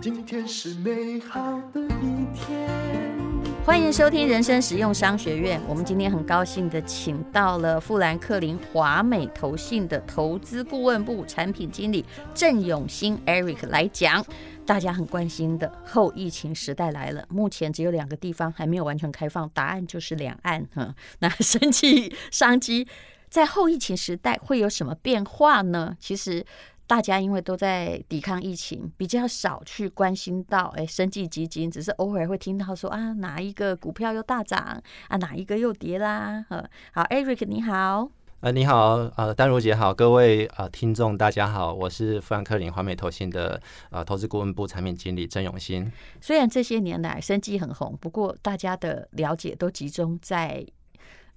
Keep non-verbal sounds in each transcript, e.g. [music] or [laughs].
今天是美好的一天。欢迎收听人生实用商学院。我们今天很高兴的请到了富兰克林华美投信的投资顾问部产品经理郑永新 Eric 来讲。大家很关心的后疫情时代来了，目前只有两个地方还没有完全开放，答案就是两岸。哈，那生技商机在后疫情时代会有什么变化呢？其实。大家因为都在抵抗疫情，比较少去关心到哎，生计基金，只是偶尔会听到说啊，哪一个股票又大涨啊，哪一个又跌啦。好，Eric 你好，呃，你好，呃，丹如姐好，各位呃听众大家好，我是富兰克林华美投信的呃投资顾问部产品经理郑永新。虽然这些年来生技很红，不过大家的了解都集中在。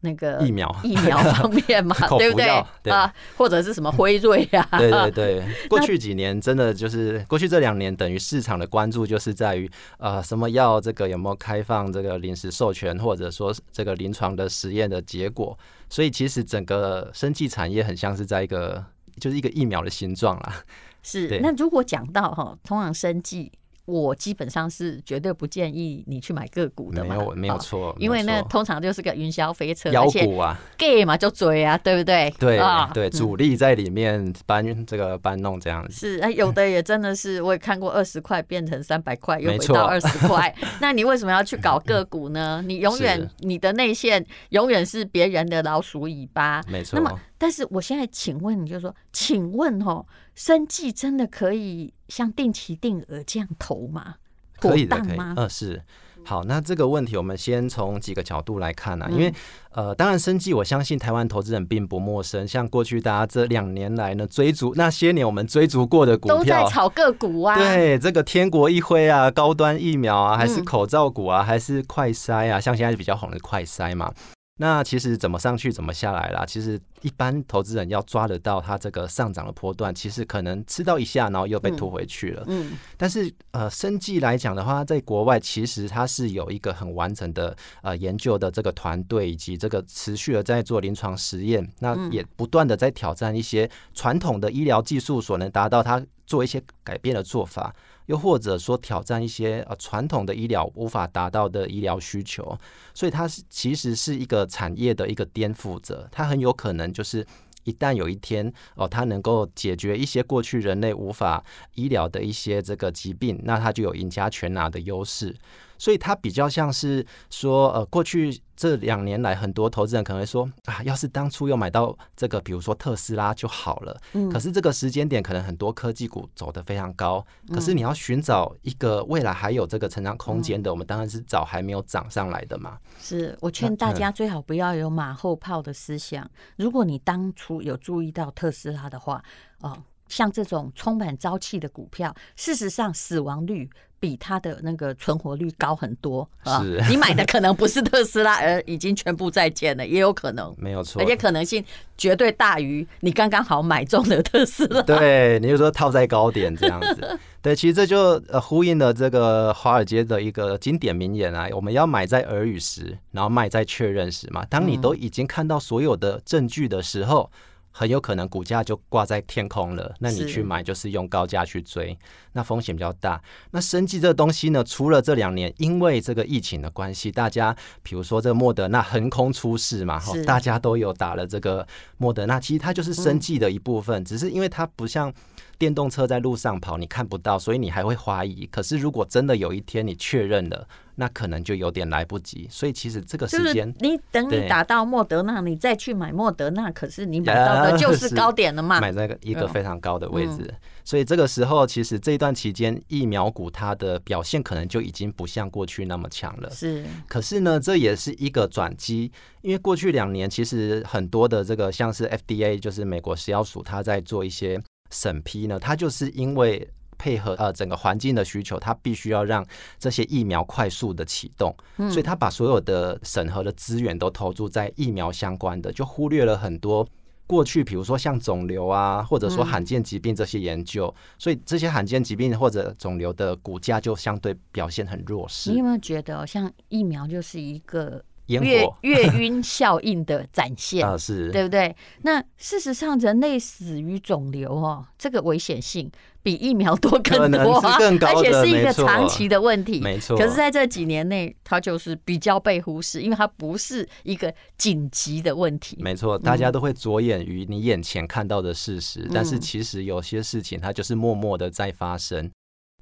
那个疫苗疫苗 [laughs] 方面嘛，对不对？对啊，或者是什么辉瑞啊？[laughs] 对对对，[laughs] 过去几年真的就是过去这两年，等于市场的关注就是在于呃，什么药这个有没有开放这个临时授权，或者说这个临床的实验的结果。所以其实整个生技产业很像是在一个就是一个疫苗的形状啦。是，那如果讲到哈，通常生技。我基本上是绝对不建议你去买个股的嘛，没有没有错，因为那通常就是个云霄飞车，妖股啊，gay 嘛就追啊，对不对？对啊，对，主力在里面搬这个搬弄这样子。是啊，有的也真的是，我也看过二十块变成三百块，又回到二十块。[laughs] 那你为什么要去搞个股呢？你永远你的内线永远是别人的老鼠尾巴，没错。那么，但是我现在请问你，就是说，请问哦，生计真的可以？像定期定额这样投吗？可以的，可以。嗯，是。好，那这个问题我们先从几个角度来看啊。因为呃，当然生计，我相信台湾投资人并不陌生。像过去大家这两年来呢，追逐那些年我们追逐过的股票，都在炒个股啊。对，这个天国一辉啊，高端疫苗啊，还是口罩股啊，还是快筛啊，像现在比较红的快筛嘛。那其实怎么上去怎么下来啦？其实一般投资人要抓得到它这个上涨的波段，其实可能吃到一下，然后又被拖回去了。嗯，但是呃，生计来讲的话，在国外其实它是有一个很完整的呃研究的这个团队，以及这个持续的在做临床实验，那也不断的在挑战一些传统的医疗技术所能达到它做一些改变的做法。又或者说挑战一些呃传统的医疗无法达到的医疗需求，所以它是其实是一个产业的一个颠覆者，它很有可能就是一旦有一天哦，它能够解决一些过去人类无法医疗的一些这个疾病，那它就有赢家全拿的优势。所以它比较像是说，呃，过去这两年来，很多投资人可能会说啊，要是当初又买到这个，比如说特斯拉就好了。嗯。可是这个时间点，可能很多科技股走得非常高。可是你要寻找一个未来还有这个成长空间的，我们当然是找还没有涨上来的嘛。是我劝大家最好不要有马后炮的思想。如果你当初有注意到特斯拉的话，哦。像这种充满朝气的股票，事实上死亡率比它的那个存活率高很多啊！你买的可能不是特斯拉，而已经全部在建了，也有可能，没有错，而且可能性绝对大于你刚刚好买中的特斯拉。对，你就说套在高点这样子。[laughs] 对，其实这就呃呼应了这个华尔街的一个经典名言啊：我们要买在耳语时，然后卖在确认时嘛。当你都已经看到所有的证据的时候。很有可能股价就挂在天空了，那你去买就是用高价去追，那风险比较大。那生技这个东西呢，除了这两年因为这个疫情的关系，大家比如说这个莫德纳横空出世嘛，哈大家都有打了这个莫德纳，其实它就是生技的一部分，只是因为它不像电动车在路上跑，你看不到，所以你还会怀疑。可是如果真的有一天你确认了，那可能就有点来不及，所以其实这个时间，你等你打到莫德纳，你再去买莫德纳，可是你买到的就是高点了嘛？买在一个非常高的位置，所以这个时候其实这一段期间疫苗股它的表现可能就已经不像过去那么强了。是，可是呢，这也是一个转机，因为过去两年其实很多的这个像是 FDA，就是美国食药署，它在做一些审批呢，它就是因为。配合呃整个环境的需求，它必须要让这些疫苗快速的启动，所以他把所有的审核的资源都投注在疫苗相关的，就忽略了很多过去，比如说像肿瘤啊，或者说罕见疾病这些研究，所以这些罕见疾病或者肿瘤的股价就相对表现很弱势。你有没有觉得，像疫苗就是一个？烟月月晕效应的展现 [laughs] 啊，是对不对？那事实上，人类死于肿瘤哦，这个危险性比疫苗多更多啊，更高而且是一个长期的问题，没错。可是在这几年内，它就是比较被忽视，因为它不是一个紧急的问题。没错，大家都会着眼于你眼前看到的事实，嗯、但是其实有些事情它就是默默的在发生。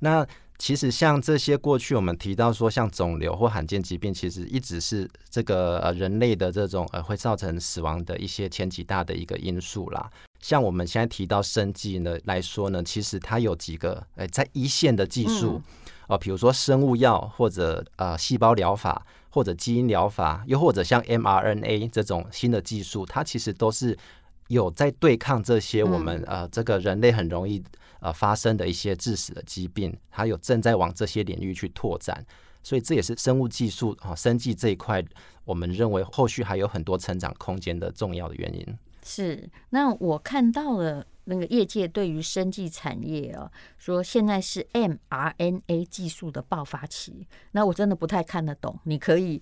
那其实像这些过去我们提到说，像肿瘤或罕见疾病，其实一直是这个呃人类的这种呃会造成死亡的一些前几大的一个因素啦。像我们现在提到生技呢来说呢，其实它有几个呃在一线的技术哦、呃，比如说生物药或者呃细胞疗法或者基因疗法，又或者像 mRNA 这种新的技术，它其实都是有在对抗这些我们呃这个人类很容易。呃，发生的一些致死的疾病，还有正在往这些领域去拓展，所以这也是生物技术啊、生技这一块，我们认为后续还有很多成长空间的重要的原因。是，那我看到了那个业界对于生技产业啊，说现在是 mRNA 技术的爆发期，那我真的不太看得懂，你可以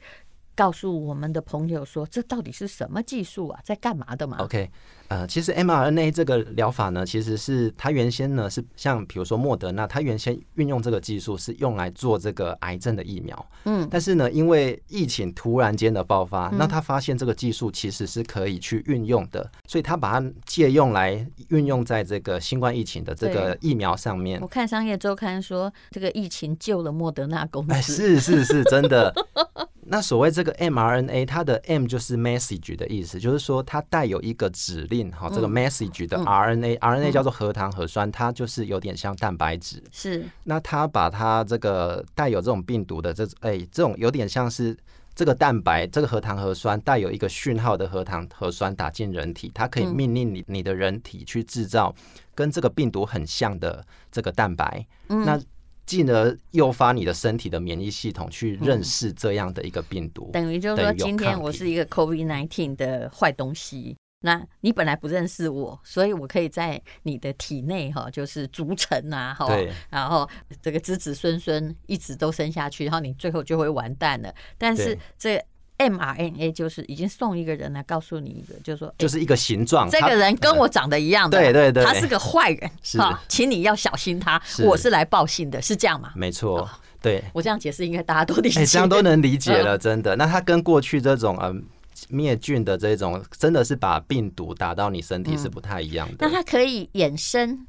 告诉我们的朋友说，这到底是什么技术啊，在干嘛的嘛？OK。呃，其实 mRNA 这个疗法呢，其实是它原先呢是像比如说莫德纳，它原先运用这个技术是用来做这个癌症的疫苗。嗯，但是呢，因为疫情突然间的爆发，那他发现这个技术其实是可以去运用的，所以他把它借用来运用在这个新冠疫情的这个疫苗上面。我看商业周刊说，这个疫情救了莫德纳公司。哎，是是是，真的。[laughs] 那所谓这个 mRNA，它的 M 就是 message 的意思，就是说它带有一个指令。哈，这个 message 的 RNA，RNA、嗯、RNA 叫做核糖核酸，它就是有点像蛋白质。是，那它把它这个带有这种病毒的这哎，这种有点像是这个蛋白，这个核糖核酸带有一个讯号的核糖核酸打进人体，它可以命令你你的人体去制造跟这个病毒很像的这个蛋白，嗯、那进而诱发你的身体的免疫系统去认识这样的一个病毒。等于就是说，今天我是一个 COVID-19 的坏东西。那你本来不认识我，所以我可以在你的体内哈，就是逐层啊，哈，然后这个子子孙孙一直都生下去，然后你最后就会完蛋了。但是这 mRNA 就是已经送一个人来告诉你一个，就是说就是一个形状，这个人跟我长得一样的，对对对，他是个坏人，好，请你要小心他，我是来报信的，是这样吗？没错，对我这样解释应该大家都理解，这样都能理解了，真的。那他跟过去这种呃。灭菌的这种真的是把病毒打到你身体是不太一样的。那它可以衍生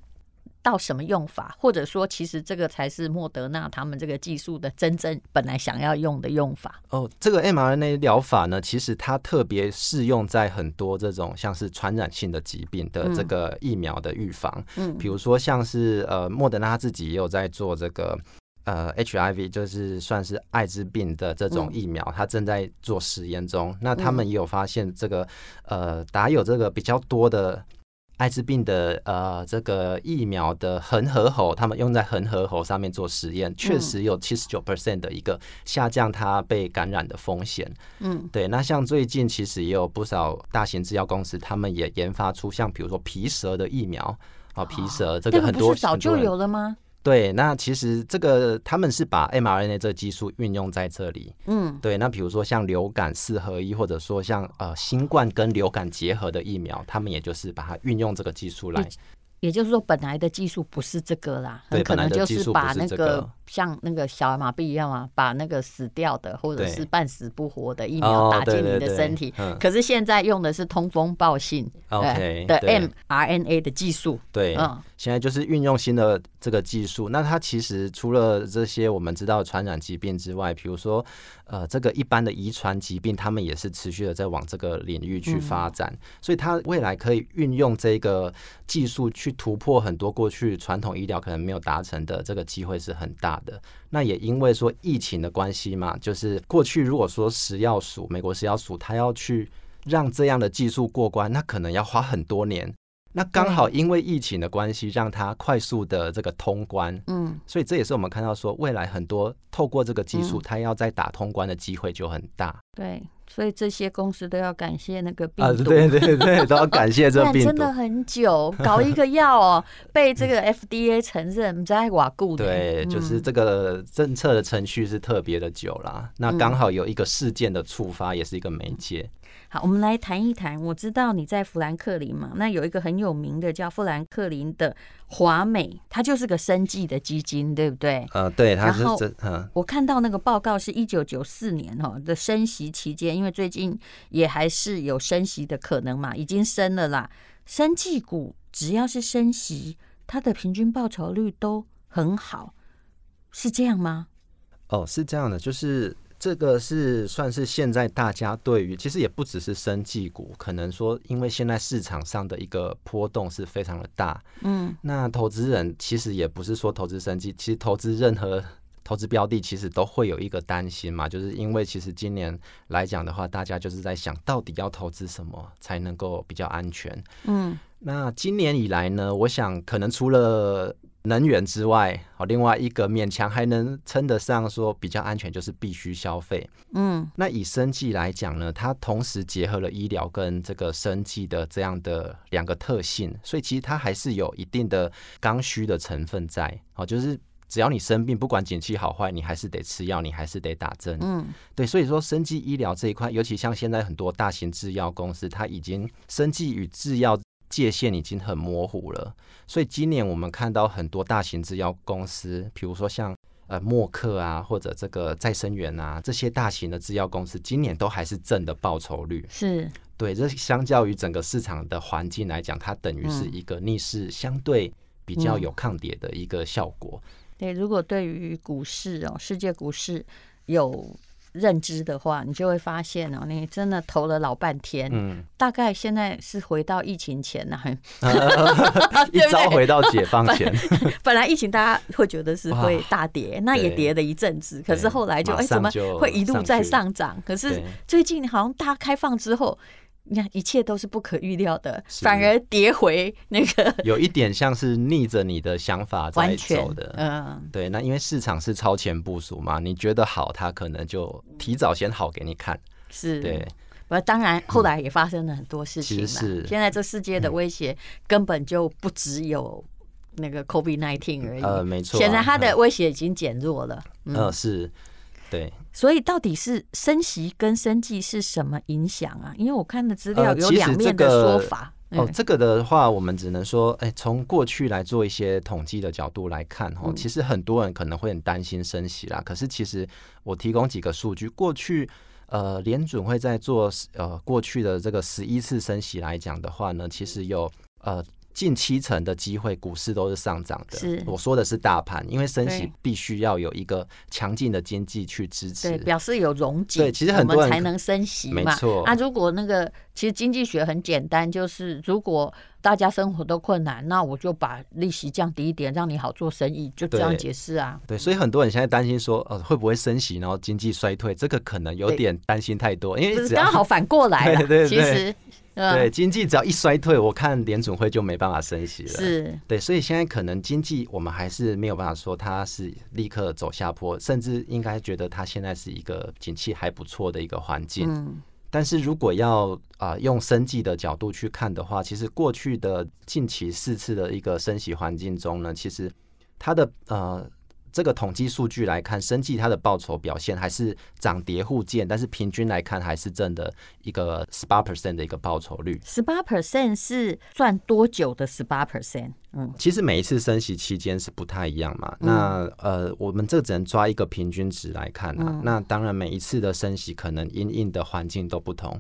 到什么用法？或者说，其实这个才是莫德纳他们这个技术的真正本来想要用的用法。哦，这个 mRNA 疗法呢，其实它特别适用在很多这种像是传染性的疾病的这个疫苗的预防。嗯，比如说像是呃莫德纳自己也有在做这个。呃，HIV 就是算是艾滋病的这种疫苗，它正在做实验中。那他们也有发现，这个呃，打有这个比较多的艾滋病的呃这个疫苗的恒河猴，他们用在恒河猴上面做实验，确实有七十九 percent 的一个下降它被感染的风险。嗯，对。那像最近其实也有不少大型制药公司，他们也研发出像比如说皮蛇的疫苗啊，皮蛇这个很多早就有了吗？对，那其实这个他们是把 mRNA 这个技术运用在这里。嗯，对，那比如说像流感四合一，或者说像呃新冠跟流感结合的疫苗，他们也就是把它运用这个技术来。也就是说，本来的技术不是这个啦，很可能就是把那个像那个小儿麻痹一样啊，把那个死掉的或者是半死不活的疫苗打进你的身体。可是现在用的是通风报信，OK 的 mRNA 的技术。对，嗯现在就是运用新的这个技术。那它其实除了这些我们知道传染疾病之外，比如说呃这个一般的遗传疾病，他们也是持续的在往这个领域去发展。所以它未来可以运用这个技术去。去突破很多过去传统医疗可能没有达成的这个机会是很大的。那也因为说疫情的关系嘛，就是过去如果说食药署、美国食药署，它要去让这样的技术过关，那可能要花很多年。那刚好因为疫情的关系，让它快速的这个通关。嗯，所以这也是我们看到说，未来很多透过这个技术，它要再打通关的机会就很大。对。所以这些公司都要感谢那个病毒，啊、对对对，都要感谢 [laughs] 这病毒。真的很久，搞一个药哦，被这个 FDA 承认在瓦固的。对，就是这个政策的程序是特别的久啦。那刚好有一个事件的触发，也是一个媒介。好，我们来谈一谈。我知道你在富兰克林嘛，那有一个很有名的叫富兰克林的华美，它就是个生计的基金，对不对？啊，对，它是这。嗯，我看到那个报告是一九九四年哈的升息期间，因为最近也还是有升息的可能嘛，已经升了啦。生技股只要是升息，它的平均报酬率都很好，是这样吗？哦，是这样的，就是。这个是算是现在大家对于，其实也不只是生技股，可能说因为现在市场上的一个波动是非常的大，嗯，那投资人其实也不是说投资生技，其实投资任何投资标的，其实都会有一个担心嘛，就是因为其实今年来讲的话，大家就是在想到底要投资什么才能够比较安全，嗯，那今年以来呢，我想可能除了能源之外，好，另外一个勉强还能称得上说比较安全，就是必须消费。嗯，那以生计来讲呢，它同时结合了医疗跟这个生计的这样的两个特性，所以其实它还是有一定的刚需的成分在。好，就是只要你生病，不管景气好坏，你还是得吃药，你还是得打针。嗯，对，所以说生计医疗这一块，尤其像现在很多大型制药公司，它已经生计与制药。界限已经很模糊了，所以今年我们看到很多大型制药公司，比如说像呃默克啊，或者这个再生元啊，这些大型的制药公司，今年都还是正的报酬率。是对，这相较于整个市场的环境来讲，它等于是一个逆势相对比较有抗跌的一个效果。嗯。对，如果对于股市哦，世界股市有。认知的话，你就会发现哦，你真的投了老半天，嗯，大概现在是回到疫情前了，[laughs] 一朝回到解放前。[laughs] 本来疫情大家会觉得是会大跌，那也跌了一阵子，可是后来就哎，怎么会一路在上涨？可是最近好像大开放之后。你看，一切都是不可预料的，反而跌回那个，[laughs] 有一点像是逆着你的想法在走的。嗯，对。那因为市场是超前部署嘛，你觉得好，它可能就提早先好给你看。是，对。不，当然后来也发生了很多事情。是，现在这世界的威胁根本就不只有那个 COVID-19 而已。呃，没错。显然它的威胁已经减弱了。嗯，是。对，所以到底是升息跟生技是什么影响啊？因为我看的资料有两面的说法。呃这个、哦，这个的话，我们只能说，哎，从过去来做一些统计的角度来看，哦，其实很多人可能会很担心升息啦。可是其实我提供几个数据，过去呃，联准会在做呃过去的这个十一次升息来讲的话呢，其实有呃。近七成的机会，股市都是上涨的。是，我说的是大盘，因为升息必须要有一个强劲的经济去支持，对，表示有融景。对，其实很多人才能升息嘛。没错。啊，如果那个其实经济学很简单，就是如果大家生活都困难，那我就把利息降低一点，让你好做生意，就这样解释啊。对，所以很多人现在担心说，呃，会不会升息，然后经济衰退？这个可能有点担心太多，因为刚好反过来了。[laughs] 对对对。其实。对，经济只要一衰退，我看联准会就没办法升息了。是，对，所以现在可能经济我们还是没有办法说它是立刻走下坡，甚至应该觉得它现在是一个景气还不错的一个环境。嗯，但是如果要啊、呃、用生计的角度去看的话，其实过去的近期四次的一个升息环境中呢，其实它的呃。这个统计数据来看，生技它的报酬表现还是涨跌互见，但是平均来看还是正的一个十八 percent 的一个报酬率。十八 percent 是赚多久的十八 percent？嗯，其实每一次升息期间是不太一样嘛。嗯、那呃，我们这只能抓一个平均值来看啊。嗯、那当然，每一次的升息可能因应的环境都不同。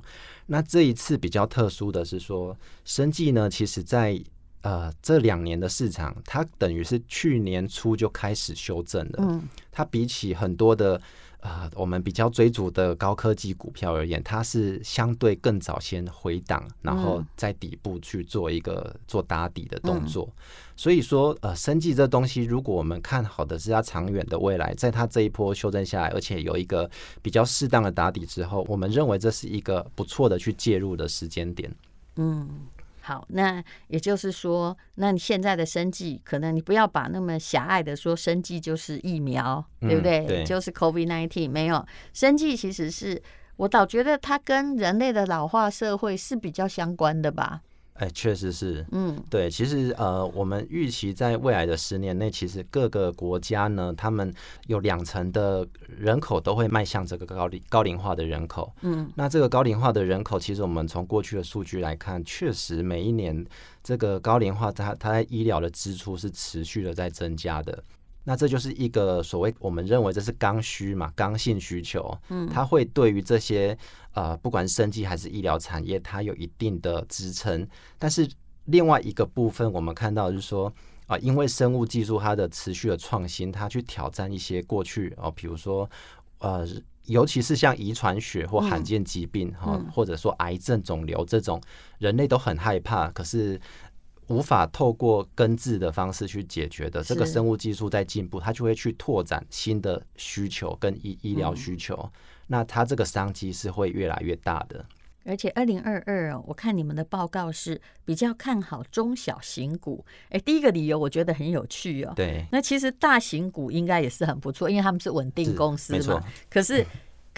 那这一次比较特殊的是说，生技呢，其实在呃，这两年的市场，它等于是去年初就开始修正了。嗯，它比起很多的呃，我们比较追逐的高科技股票而言，它是相对更早先回档，然后在底部去做一个做打底的动作。所以说，呃，生技这东西，如果我们看好的是它长远的未来，在它这一波修正下来，而且有一个比较适当的打底之后，我们认为这是一个不错的去介入的时间点。嗯。好，那也就是说，那你现在的生计，可能你不要把那么狭隘的说，生计就是疫苗，对不对？就是 COVID-19 没有生计，其实是我倒觉得它跟人类的老化社会是比较相关的吧。哎，确实是，嗯，对，其实呃，我们预期在未来的十年内，其实各个国家呢，他们有两成的人口都会迈向这个高龄高龄化的人口，嗯，那这个高龄化的人口，其实我们从过去的数据来看，确实每一年这个高龄化它，它它在医疗的支出是持续的在增加的。那这就是一个所谓我们认为这是刚需嘛，刚性需求，嗯，它会对于这些呃，不管生技还是医疗产业，它有一定的支撑。但是另外一个部分，我们看到就是说啊、呃，因为生物技术它的持续的创新，它去挑战一些过去哦，比如说呃，尤其是像遗传学或罕见疾病哈，嗯、或者说癌症、肿瘤这种，人类都很害怕，可是。无法透过根治的方式去解决的，这个生物技术在进步，它就会去拓展新的需求跟医医疗需求，嗯、那它这个商机是会越来越大的。而且二零二二，我看你们的报告是比较看好中小型股。哎，第一个理由我觉得很有趣哦。对，那其实大型股应该也是很不错，因为他们是稳定公司嘛。可是。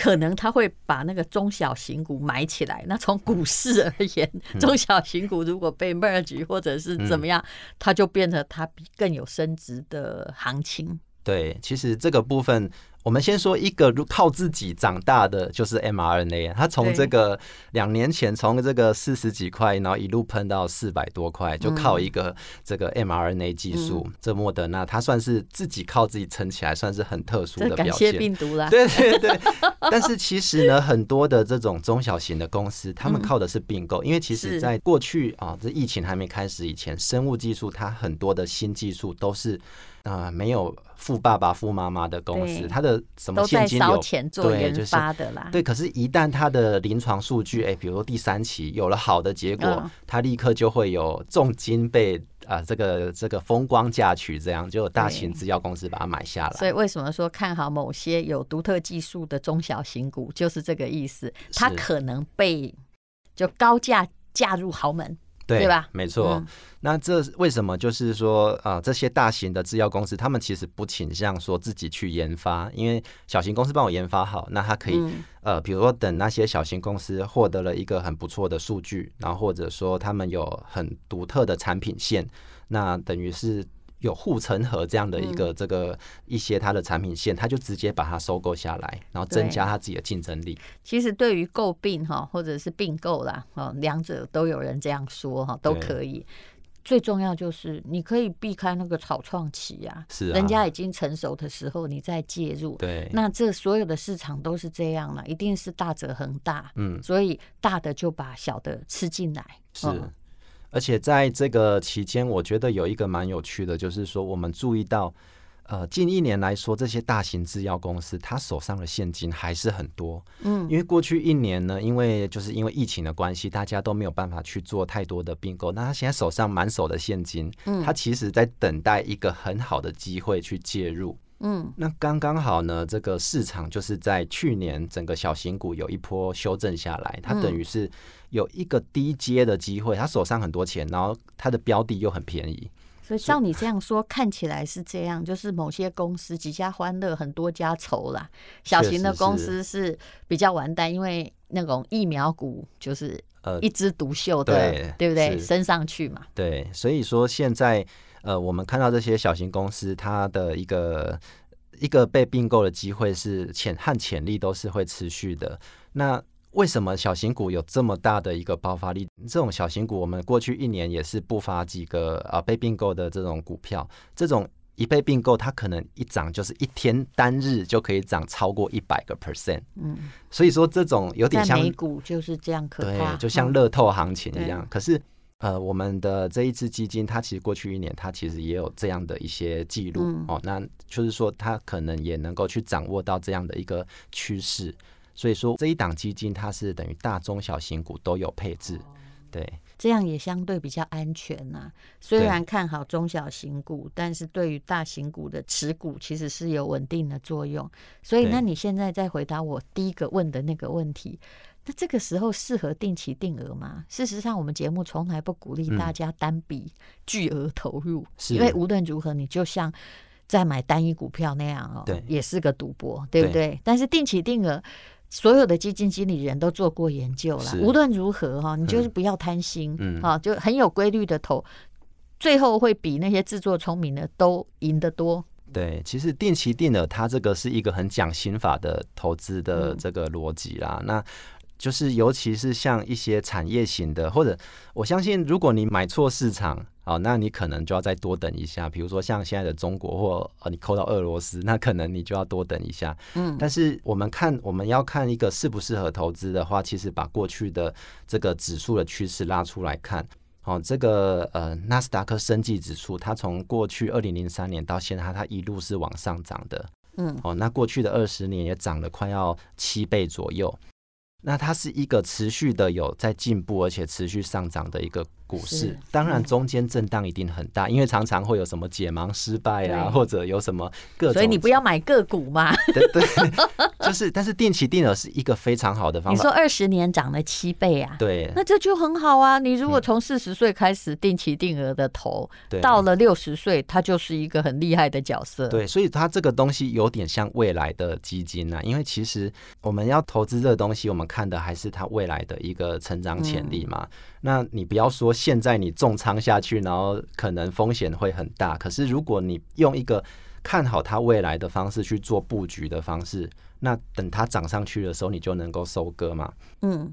可能他会把那个中小型股买起来。那从股市而言，中小型股如果被 merge 或者是怎么样，它就变成它比更有升值的行情。对，其实这个部分。我们先说一个靠自己长大的，就是 mRNA。它从这个两年前从这个四十几块，然后一路喷到四百多块，就靠一个这个 mRNA 技术。这莫德纳它算是自己靠自己撑起来，算是很特殊的表现。感谢病毒啦。对对对。但是其实呢，很多的这种中小型的公司，他们靠的是并购，因为其实在过去啊，这疫情还没开始以前，生物技术它很多的新技术都是。啊、呃，没有富爸爸、富妈妈的公司，它的什么现金流钱做研发的啦。对，可是，一旦它的临床数据，哎，比如说第三期有了好的结果，它立刻就会有重金被啊、呃，这个这个风光嫁娶，这样就有大型制药公司把它买下来。所以，为什么说看好某些有独特技术的中小型股，就是这个意思。它可能被就高价嫁入豪门。对，吧？没错。嗯、那这为什么就是说啊、呃，这些大型的制药公司，他们其实不倾向说自己去研发，因为小型公司帮我研发好，那他可以、嗯、呃，比如说等那些小型公司获得了一个很不错的数据，然后或者说他们有很独特的产品线，那等于是。有护城河这样的一个这个一些它的产品线，他就直接把它收购下来，然后增加他自己的竞争力。其实对于购并哈，或者是并购啦，哦，两者都有人这样说哈，都可以。最重要就是你可以避开那个草创期啊，是人家已经成熟的时候你再介入。对，那这所有的市场都是这样了，一定是大者恒大。嗯，所以大的就把小的吃进来。是。而且在这个期间，我觉得有一个蛮有趣的，就是说我们注意到，呃，近一年来说，这些大型制药公司，它手上的现金还是很多。嗯，因为过去一年呢，因为就是因为疫情的关系，大家都没有办法去做太多的并购，那他现在手上满手的现金，嗯，他其实在等待一个很好的机会去介入。嗯，那刚刚好呢，这个市场就是在去年整个小型股有一波修正下来，它等于是有一个低阶的机会，他手上很多钱，然后他的标的又很便宜，所以照你这样说，看起来是这样，就是某些公司几家欢乐，很多家愁啦。小型的公司是比较完蛋，因为那种疫苗股就是呃一枝独秀的，对，对不对？升上去嘛。对，所以说现在。呃，我们看到这些小型公司，它的一个一个被并购的机会是潜和潜力都是会持续的。那为什么小型股有这么大的一个爆发力？这种小型股，我们过去一年也是不乏几个啊被并购的这种股票。这种一被并购，它可能一涨就是一天单日就可以涨超过一百个 percent。嗯，所以说这种有点像美股就是这样可怕，对，就像乐透行情一样。可是。呃，我们的这一支基金，它其实过去一年，它其实也有这样的一些记录、嗯、哦。那就是说，它可能也能够去掌握到这样的一个趋势。所以说，这一档基金它是等于大中小型股都有配置，对，这样也相对比较安全呐、啊。虽然看好中小型股，但是对于大型股的持股其实是有稳定的作用。所以，那你现在再回答我第一个问的那个问题。那这个时候适合定期定额吗？事实上，我们节目从来不鼓励大家单笔巨额投入，是因为无论如何，你就像在买单一股票那样哦，对，也是个赌博，对不对？对，但是定期定额，所有的基金经理人都做过研究了。无论如何哈，你就是不要贪心，嗯，啊，就很有规律的投，最后会比那些自作聪明的都赢得多。对，其实定期定额它这个是一个很讲心法的投资的这个逻辑啦。嗯、那就是尤其是像一些产业型的，或者我相信，如果你买错市场。好，那你可能就要再多等一下。比如说像现在的中国，或呃你扣到俄罗斯，那可能你就要多等一下。嗯，但是我们看我们要看一个适不适合投资的话，其实把过去的这个指数的趋势拉出来看。哦，这个呃纳斯达克生技指数，它从过去二零零三年到现在，它一路是往上涨的。嗯，哦，那过去的二十年也涨了快要七倍左右。那它是一个持续的有在进步，而且持续上涨的一个。股市当然中间震荡一定很大，因为常常会有什么解盲失败啊，或者有什么各种，所以你不要买个股嘛。对对，就是，但是定期定额是一个非常好的方法。你说二十年涨了七倍啊？对，那这就很好啊。你如果从四十岁开始定期定额的投，到了六十岁，它就是一个很厉害的角色。对，所以它这个东西有点像未来的基金啊，因为其实我们要投资这个东西，我们看的还是它未来的一个成长潜力嘛。那你不要说现在你重仓下去，然后可能风险会很大。可是如果你用一个看好它未来的方式去做布局的方式，那等它涨上去的时候，你就能够收割嘛。嗯，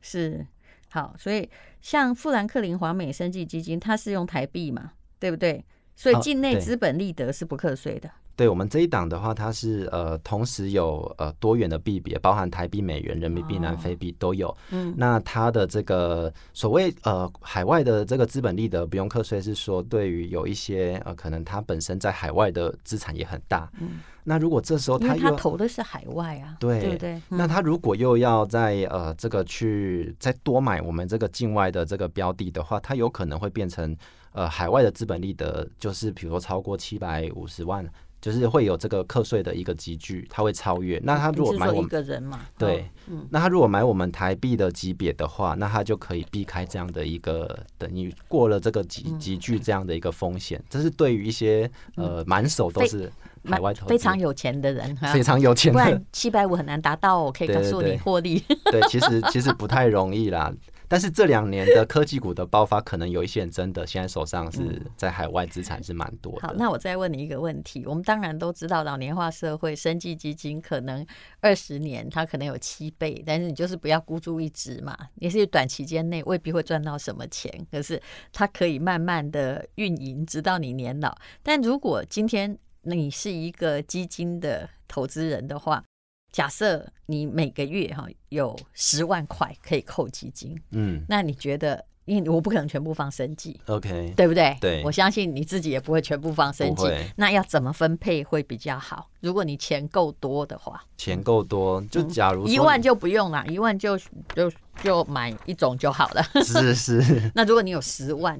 是好。所以像富兰克林华美生技基金，它是用台币嘛，对不对？所以境内资本利得是不课税的。对我们这一档的话，它是呃，同时有呃多元的币别，包含台币、美元、人民币、南非币都有。嗯，那它的这个所谓呃海外的这个资本利得不用课税，是说对于有一些呃可能它本身在海外的资产也很大。嗯，那如果这时候它又投的是海外啊，对对对。那他如果又要在呃这个去再多买我们这个境外的这个标的的话，它有可能会变成呃海外的资本利得，就是比如说超过七百五十万。就是会有这个课税的一个集聚，他会超越。那他如果买我们一个人嘛，对，嗯，那他如果买我们台币的级别的话，那他就可以避开这样的一个等于过了这个集集聚这样的一个风险。这是对于一些呃满手都是海外投非常有钱的人，非常有钱的，不然七百五很难达到。我可以告诉你获利，[laughs] 对，其实其实不太容易啦。但是这两年的科技股的爆发，可能有一些人真的现在手上是在海外资产是蛮多的。好，那我再问你一个问题：我们当然都知道老年化社会，生计基金可能二十年它可能有七倍，但是你就是不要孤注一掷嘛。也是短期间内未必会赚到什么钱，可是它可以慢慢的运营，直到你年老。但如果今天你是一个基金的投资人的话，假设你每个月哈有十万块可以扣基金，嗯，那你觉得，因为我不可能全部放生计，OK，对不对？对，我相信你自己也不会全部放生计，那要怎么分配会比较好？如果你钱够多的话，钱够多，就假如、嗯、一万就不用了，一万就就就买一种就好了。是是。[laughs] 那如果你有十万？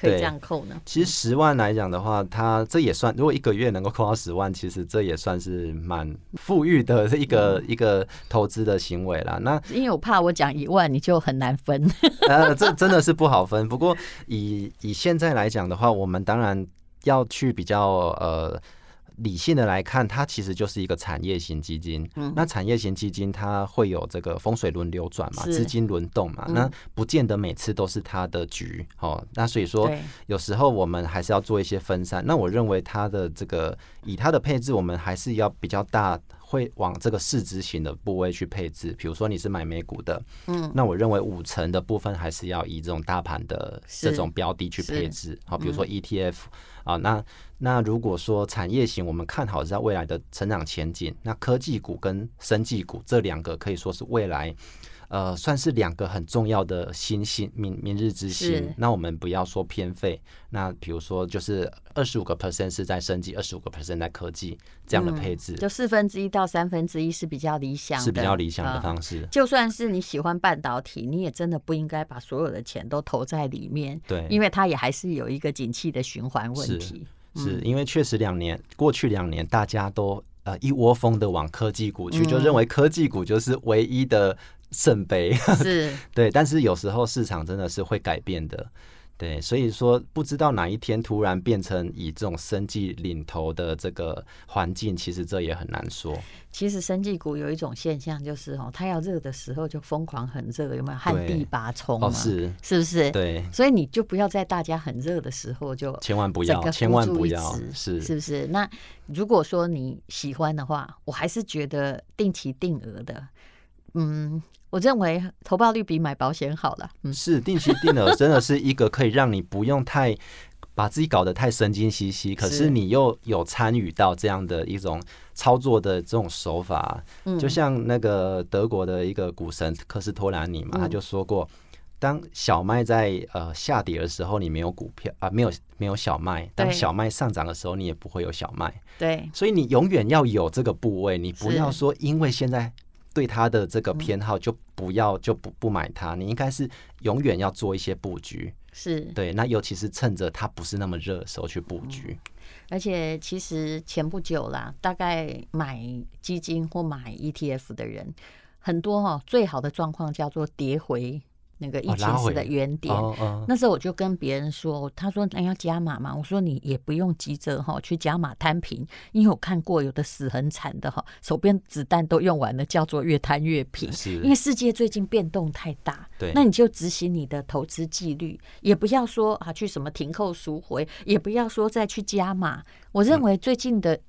可以这样扣呢？其实十万来讲的话，它这也算，如果一个月能够扣到十万，其实这也算是蛮富裕的一个、嗯、一个投资的行为啦。那因为我怕我讲一万你就很难分，[laughs] 呃，这真的是不好分。不过以以现在来讲的话，我们当然要去比较呃。理性的来看，它其实就是一个产业型基金。嗯，那产业型基金它会有这个风水轮流转嘛，资金轮动嘛，那不见得每次都是它的局哦。那所以说，有时候我们还是要做一些分散。那我认为它的这个以它的配置，我们还是要比较大，会往这个市值型的部位去配置。比如说你是买美股的，嗯，那我认为五成的部分还是要以这种大盘的这种标的去配置。好，比如说 ETF。啊，那那如果说产业型，我们看好在未来的成长前景，那科技股跟生技股这两个可以说是未来，呃，算是两个很重要的新星，明明日之星。那我们不要说偏废，那比如说就是二十五个 percent 是在生技，二十五个 percent 在科技这样的配置，嗯、就四分之一到三分之一是比较理想的，是比较理想的方式。就算是你喜欢半导体，你也真的不应该把所有的钱都投在里面，对，因为它也还是有一个景气的循环问题。是，是因为确实两年过去两年，大家都呃一窝蜂的往科技股去，就认为科技股就是唯一的圣杯。是，[laughs] 对。但是有时候市场真的是会改变的。对，所以说不知道哪一天突然变成以这种生计领头的这个环境，其实这也很难说。其实生技股有一种现象，就是哦，它要热的时候就疯狂很热，有没有旱地拔葱哦？是是不是？对，所以你就不要在大家很热的时候就千万不要，千万不要，是是不是？那如果说你喜欢的话，我还是觉得定期定额的，嗯，我认为投报率比买保险好了。嗯，是定期定额真的是一个可以让你不用太。把自己搞得太神经兮兮，可是你又有参与到这样的一种操作的这种手法，嗯就像那个德国的一个股神科斯托兰尼嘛，他就说过，当小麦在呃下跌的时候，你没有股票啊，没有没有小麦；当小麦上涨的时候，你也不会有小麦。对，所以你永远要有这个部位，你不要说因为现在对它的这个偏好就不要就不不买它，你应该是永远要做一些布局。是对，那尤其是趁着它不是那么热的时候去布局。嗯，而且其实前不久啦，大概买基金或买 ETF 的人很多哈，最好的状况叫做跌回。那个疫情时的原点，哦哦、那时候我就跟别人说，他说那要加码嘛，我说你也不用急着哈去加码摊平，因为我看过有的死很惨的哈，手边子弹都用完了，叫做越摊越平。是因为世界最近变动太大，对，那你就执行你的投资纪律，也不要说啊去什么停扣赎回，也不要说再去加码。我认为最近的。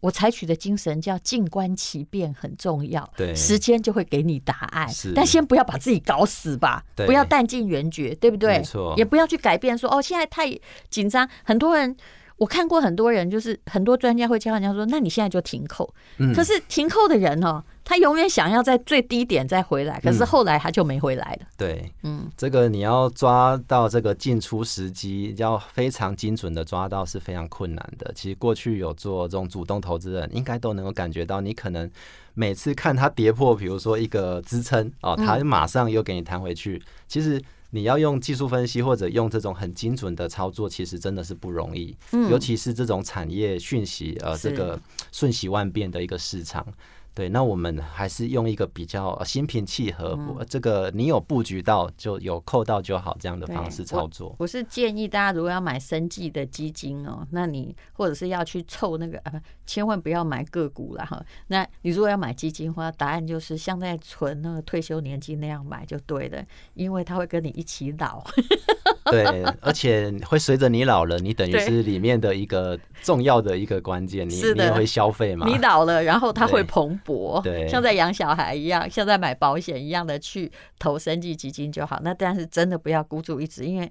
我采取的精神叫静观其变很重要，对，时间就会给你答案。但先不要把自己搞死吧，不要弹尽援绝，对不对？没错，也不要去改变说哦，现在太紧张。很多人我看过，很多人就是很多专家会教人家说，那你现在就停扣。嗯，可是停扣的人哦。他永远想要在最低点再回来，可是后来他就没回来了。嗯、对，嗯，这个你要抓到这个进出时机，要非常精准的抓到是非常困难的。其实过去有做这种主动投资人，应该都能够感觉到，你可能每次看它跌破，比如说一个支撑哦，它马上又给你弹回去。嗯、其实你要用技术分析或者用这种很精准的操作，其实真的是不容易。嗯，尤其是这种产业讯息呃，这个瞬息万变的一个市场。对，那我们还是用一个比较心平气和，嗯、这个你有布局到就有扣到就好这样的方式操作。我，我是建议大家如果要买生计的基金哦，那你或者是要去凑那个啊，千万不要买个股了哈。那你如果要买基金的话，答案就是像在存那个退休年金那样买就对了，因为它会跟你一起老。[laughs] 对，而且会随着你老了，你等于是里面的一个重要的一个关键，你你也会消费嘛。你老了，然后它会蓬勃，对，像在养小孩一样，像在买保险一样的去投生计基金就好。那但是真的不要孤注一掷，因为。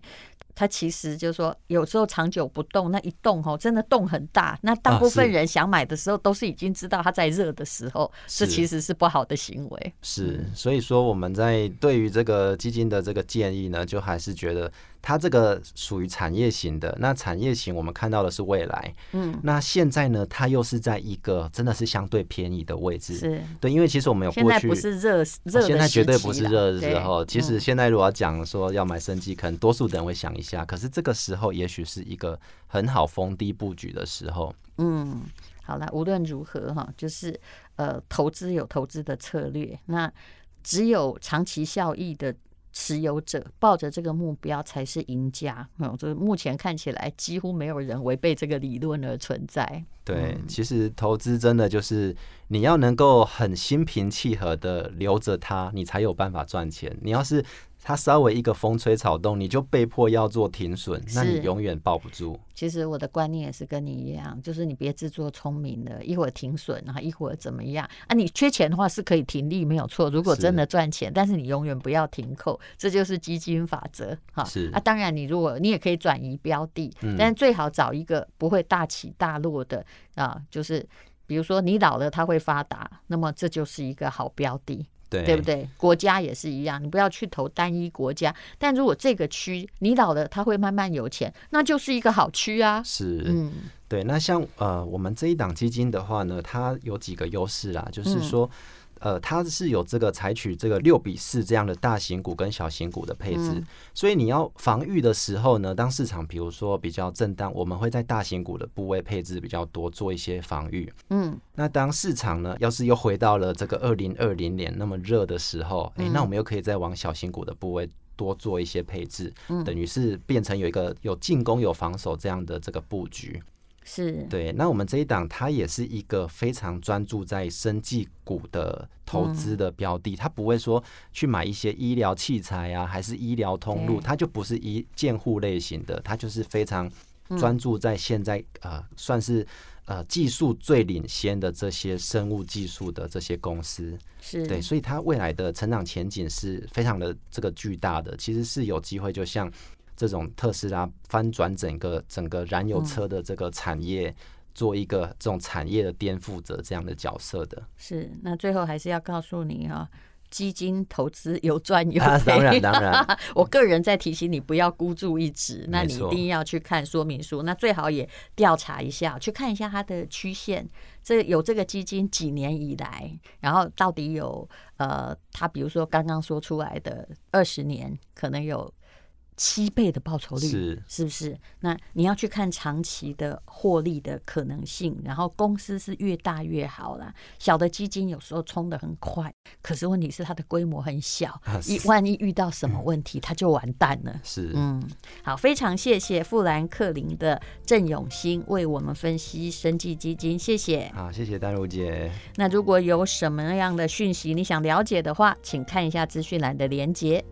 它其实就是说，有时候长久不动，那一动吼，真的动很大。那大部分人想买的时候，都是已经知道它在热的时候，这其实是不好的行为。是，所以说我们在对于这个基金的这个建议呢，就还是觉得。它这个属于产业型的，那产业型我们看到的是未来，嗯，那现在呢，它又是在一个真的是相对便宜的位置，是对，因为其实我们有过去，现在不是热热，现在绝对不是热的时候。其实现在如果要讲说要买生机，可能多数的人会想一下，可是这个时候也许是一个很好逢低布局的时候。嗯，好了，无论如何哈，就是呃，投资有投资的策略，那只有长期效益的。持有者抱着这个目标才是赢家。嗯，就是目前看起来几乎没有人违背这个理论而存在。对，其实投资真的就是你要能够很心平气和的留着它，你才有办法赚钱。你要是它稍微一个风吹草动，你就被迫要做停损，那你永远抱不住。其实我的观念也是跟你一样，就是你别自作聪明了，一会儿停损，然后一会儿怎么样啊？你缺钱的话是可以停利，没有错。如果真的赚钱，是但是你永远不要停扣，这就是基金法则哈。是啊，当然你如果你也可以转移标的，嗯、但是最好找一个不会大起大落的啊，就是比如说你老了它会发达，那么这就是一个好标的。对，对不对？国家也是一样，你不要去投单一国家。但如果这个区你老了，他会慢慢有钱，那就是一个好区啊。是，嗯，对。那像呃，我们这一档基金的话呢，它有几个优势啦，就是说。嗯呃，它是有这个采取这个六比四这样的大型股跟小型股的配置，嗯、所以你要防御的时候呢，当市场比如说比较震荡，我们会在大型股的部位配置比较多，做一些防御。嗯，那当市场呢，要是又回到了这个二零二零年那么热的时候，哎、嗯欸，那我们又可以再往小型股的部位多做一些配置，嗯，等于是变成有一个有进攻有防守这样的这个布局。是。对，那我们这一档它也是一个非常专注在生技股的投资的标的，它不会说去买一些医疗器材啊，还是医疗通路，它就不是一建户类型的，它就是非常专注在现在呃算是呃技术最领先的这些生物技术的这些公司，是。对，所以它未来的成长前景是非常的这个巨大的，其实是有机会就像。这种特斯拉翻转整个整个燃油车的这个产业，做一个这种产业的颠覆者这样的角色的。是，那最后还是要告诉你啊，基金投资有赚有赔。啊，当 [laughs] 然当然，[laughs] 我个人在提醒你不要孤注一掷，那你一定要去看说明书，那最好也调查一下，去看一下它的曲线。这有这个基金几年以来，然后到底有呃，它比如说刚刚说出来的二十年，可能有。七倍的报酬率是是不是？那你要去看长期的获利的可能性，然后公司是越大越好啦。小的基金有时候冲的很快，可是问题是它的规模很小，一万一遇到什么问题，它就完蛋了。是嗯，好，非常谢谢富兰克林的郑永兴为我们分析生技基金，谢谢。好，谢谢丹如姐。那如果有什么样的讯息你想了解的话，请看一下资讯栏的连结。